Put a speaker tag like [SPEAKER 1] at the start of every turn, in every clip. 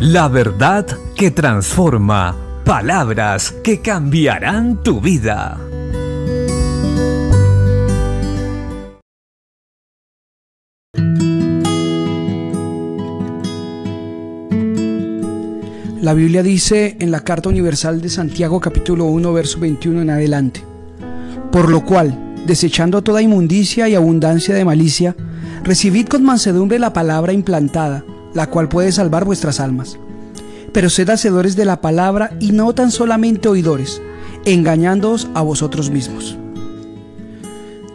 [SPEAKER 1] La verdad que transforma. Palabras que cambiarán tu vida.
[SPEAKER 2] La Biblia dice en la Carta Universal de Santiago capítulo 1 verso 21 en adelante, por lo cual, desechando toda inmundicia y abundancia de malicia, recibid con mansedumbre la palabra implantada, la cual puede salvar vuestras almas. Pero sed hacedores de la palabra y no tan solamente oidores, engañándoos a vosotros mismos.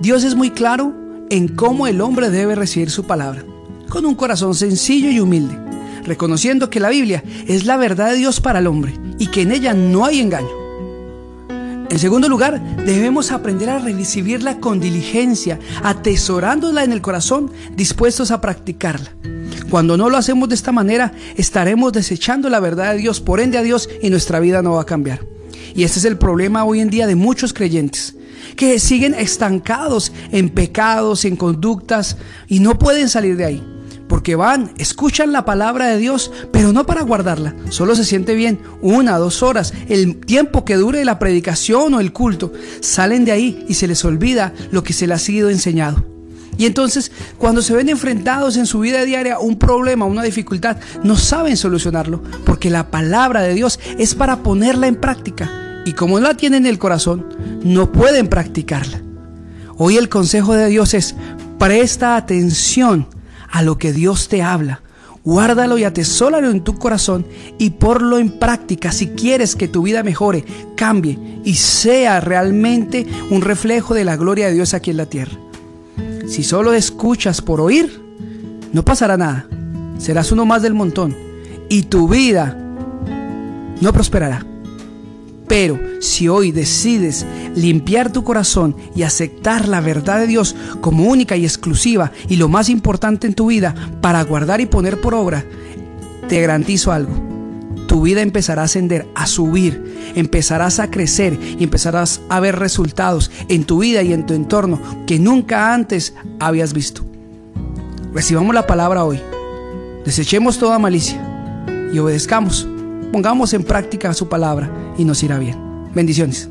[SPEAKER 2] Dios es muy claro en cómo el hombre debe recibir su palabra, con un corazón sencillo y humilde reconociendo que la Biblia es la verdad de Dios para el hombre y que en ella no hay engaño. En segundo lugar, debemos aprender a recibirla con diligencia, atesorándola en el corazón, dispuestos a practicarla. Cuando no lo hacemos de esta manera, estaremos desechando la verdad de Dios, por ende a Dios, y nuestra vida no va a cambiar. Y este es el problema hoy en día de muchos creyentes, que siguen estancados en pecados, en conductas, y no pueden salir de ahí porque van, escuchan la palabra de Dios, pero no para guardarla. Solo se siente bien una, dos horas, el tiempo que dure la predicación o el culto. Salen de ahí y se les olvida lo que se les ha sido enseñado. Y entonces, cuando se ven enfrentados en su vida diaria un problema, una dificultad, no saben solucionarlo, porque la palabra de Dios es para ponerla en práctica. Y como no la tienen en el corazón, no pueden practicarla. Hoy el consejo de Dios es, presta atención a lo que Dios te habla. Guárdalo y atesóralo en tu corazón y ponlo en práctica si quieres que tu vida mejore, cambie y sea realmente un reflejo de la gloria de Dios aquí en la tierra. Si solo escuchas por oír, no pasará nada. Serás uno más del montón y tu vida no prosperará. Pero si hoy decides limpiar tu corazón y aceptar la verdad de Dios como única y exclusiva y lo más importante en tu vida para guardar y poner por obra, te garantizo algo. Tu vida empezará a ascender, a subir, empezarás a crecer y empezarás a ver resultados en tu vida y en tu entorno que nunca antes habías visto. Recibamos la palabra hoy. Desechemos toda malicia y obedezcamos. Pongamos en práctica su palabra y nos irá bien. Bendiciones.